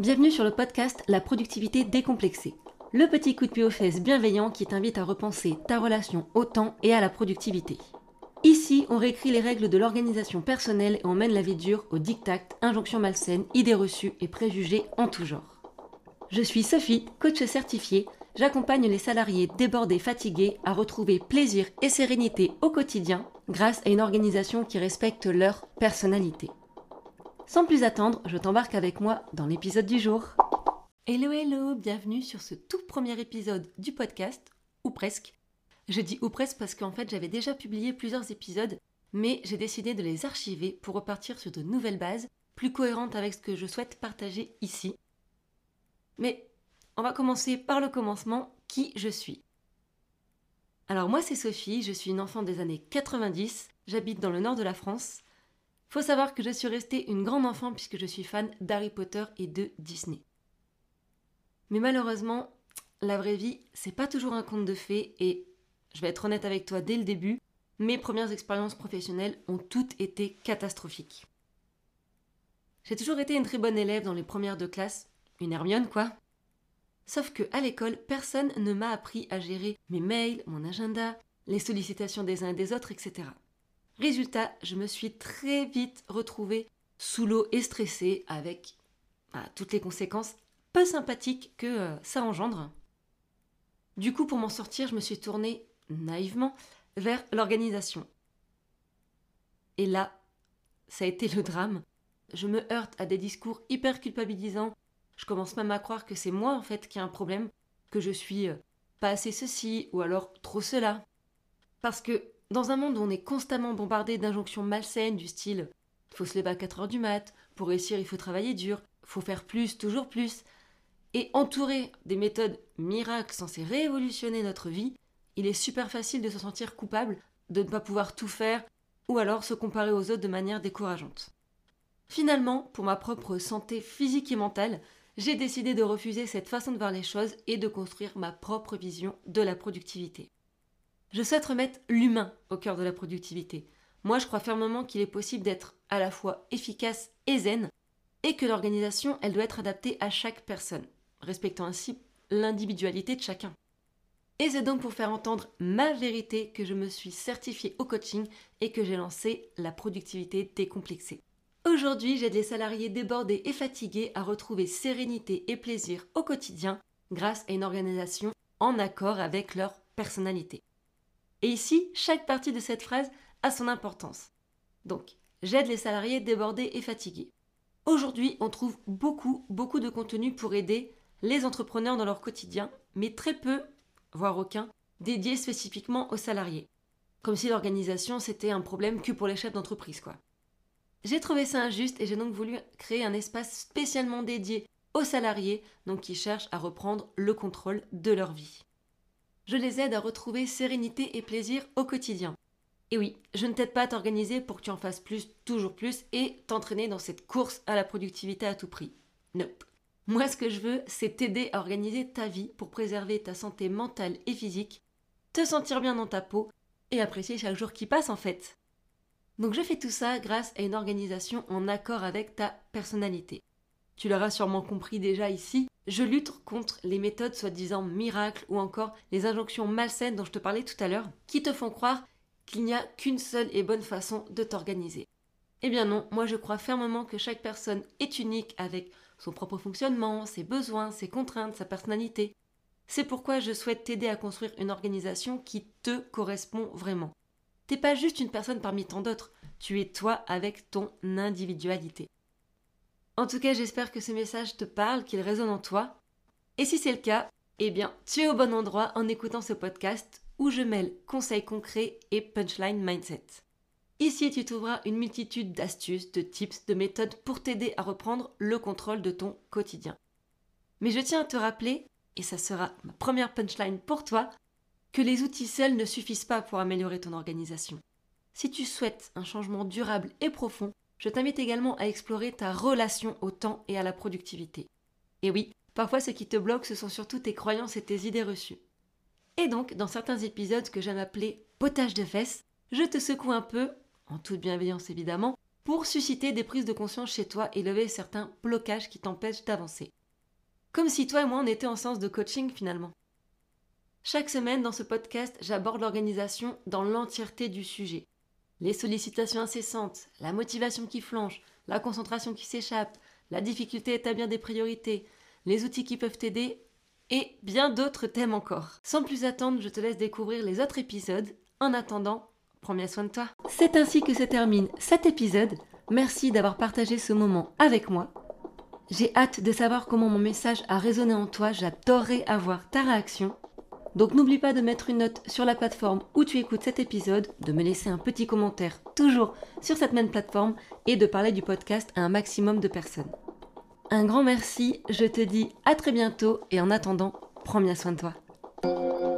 Bienvenue sur le podcast La productivité décomplexée. Le petit coup de pied aux fesses bienveillant qui t'invite à repenser ta relation au temps et à la productivité. Ici, on réécrit les règles de l'organisation personnelle et on mène la vie dure aux dictats, injonctions malsaines, idées reçues et préjugés en tout genre. Je suis Sophie, coach certifiée. J'accompagne les salariés débordés, fatigués à retrouver plaisir et sérénité au quotidien grâce à une organisation qui respecte leur personnalité. Sans plus attendre, je t'embarque avec moi dans l'épisode du jour. Hello hello, bienvenue sur ce tout premier épisode du podcast, ou presque. Je dis ou presque parce qu'en fait j'avais déjà publié plusieurs épisodes, mais j'ai décidé de les archiver pour repartir sur de nouvelles bases, plus cohérentes avec ce que je souhaite partager ici. Mais on va commencer par le commencement, qui je suis. Alors moi c'est Sophie, je suis une enfant des années 90, j'habite dans le nord de la France, faut savoir que je suis restée une grande enfant puisque je suis fan d'Harry Potter et de Disney. Mais malheureusement, la vraie vie, c'est pas toujours un conte de fées et je vais être honnête avec toi dès le début, mes premières expériences professionnelles ont toutes été catastrophiques. J'ai toujours été une très bonne élève dans les premières de classe, une Hermione quoi. Sauf que à l'école, personne ne m'a appris à gérer mes mails, mon agenda, les sollicitations des uns et des autres, etc. Résultat, je me suis très vite retrouvée sous l'eau et stressée avec bah, toutes les conséquences peu sympathiques que euh, ça engendre. Du coup, pour m'en sortir, je me suis tournée naïvement vers l'organisation. Et là, ça a été le drame. Je me heurte à des discours hyper culpabilisants. Je commence même à croire que c'est moi en fait qui ai un problème, que je suis euh, pas assez ceci ou alors trop cela. Parce que dans un monde où on est constamment bombardé d'injonctions malsaines du style faut se lever à 4 heures du mat, pour réussir il faut travailler dur, faut faire plus, toujours plus, et entouré des méthodes miracles censées révolutionner notre vie, il est super facile de se sentir coupable de ne pas pouvoir tout faire ou alors se comparer aux autres de manière décourageante. Finalement, pour ma propre santé physique et mentale, j'ai décidé de refuser cette façon de voir les choses et de construire ma propre vision de la productivité. Je souhaite remettre l'humain au cœur de la productivité. Moi, je crois fermement qu'il est possible d'être à la fois efficace et zen, et que l'organisation, elle doit être adaptée à chaque personne, respectant ainsi l'individualité de chacun. Et c'est donc pour faire entendre ma vérité que je me suis certifiée au coaching et que j'ai lancé la productivité décomplexée. Aujourd'hui, j'aide les salariés débordés et fatigués à retrouver sérénité et plaisir au quotidien grâce à une organisation en accord avec leur personnalité. Et ici, chaque partie de cette phrase a son importance. Donc, j'aide les salariés débordés et fatigués. Aujourd'hui, on trouve beaucoup, beaucoup de contenu pour aider les entrepreneurs dans leur quotidien, mais très peu, voire aucun, dédié spécifiquement aux salariés. Comme si l'organisation c'était un problème que pour les chefs d'entreprise, quoi. J'ai trouvé ça injuste et j'ai donc voulu créer un espace spécialement dédié aux salariés, donc qui cherchent à reprendre le contrôle de leur vie je les aide à retrouver sérénité et plaisir au quotidien. Et oui, je ne t'aide pas à t'organiser pour que tu en fasses plus, toujours plus, et t'entraîner dans cette course à la productivité à tout prix. Nope. Moi, ce que je veux, c'est t'aider à organiser ta vie pour préserver ta santé mentale et physique, te sentir bien dans ta peau et apprécier chaque jour qui passe en fait. Donc je fais tout ça grâce à une organisation en accord avec ta personnalité. Tu l'auras sûrement compris déjà ici, je lutte contre les méthodes soi-disant miracles ou encore les injonctions malsaines dont je te parlais tout à l'heure, qui te font croire qu'il n'y a qu'une seule et bonne façon de t'organiser. Eh bien non, moi je crois fermement que chaque personne est unique avec son propre fonctionnement, ses besoins, ses contraintes, sa personnalité. C'est pourquoi je souhaite t'aider à construire une organisation qui te correspond vraiment. T'es pas juste une personne parmi tant d'autres, tu es toi avec ton individualité. En tout cas, j'espère que ce message te parle, qu'il résonne en toi. Et si c'est le cas, eh bien, tu es au bon endroit en écoutant ce podcast où je mêle conseils concrets et punchline mindset. Ici, tu trouveras une multitude d'astuces, de tips, de méthodes pour t'aider à reprendre le contrôle de ton quotidien. Mais je tiens à te rappeler, et ça sera ma première punchline pour toi, que les outils seuls ne suffisent pas pour améliorer ton organisation. Si tu souhaites un changement durable et profond, je t'invite également à explorer ta relation au temps et à la productivité. Et oui, parfois ce qui te bloque, ce sont surtout tes croyances et tes idées reçues. Et donc, dans certains épisodes que j'aime appeler potage de fesses, je te secoue un peu, en toute bienveillance évidemment, pour susciter des prises de conscience chez toi et lever certains blocages qui t'empêchent d'avancer. Comme si toi et moi on était en séance de coaching finalement. Chaque semaine dans ce podcast, j'aborde l'organisation dans l'entièreté du sujet. Les sollicitations incessantes, la motivation qui flanche, la concentration qui s'échappe, la difficulté à établir des priorités, les outils qui peuvent t'aider et bien d'autres thèmes encore. Sans plus attendre, je te laisse découvrir les autres épisodes. En attendant, prends bien soin de toi. C'est ainsi que se termine cet épisode. Merci d'avoir partagé ce moment avec moi. J'ai hâte de savoir comment mon message a résonné en toi. J'adorerais avoir ta réaction. Donc n'oublie pas de mettre une note sur la plateforme où tu écoutes cet épisode, de me laisser un petit commentaire toujours sur cette même plateforme et de parler du podcast à un maximum de personnes. Un grand merci, je te dis à très bientôt et en attendant, prends bien soin de toi.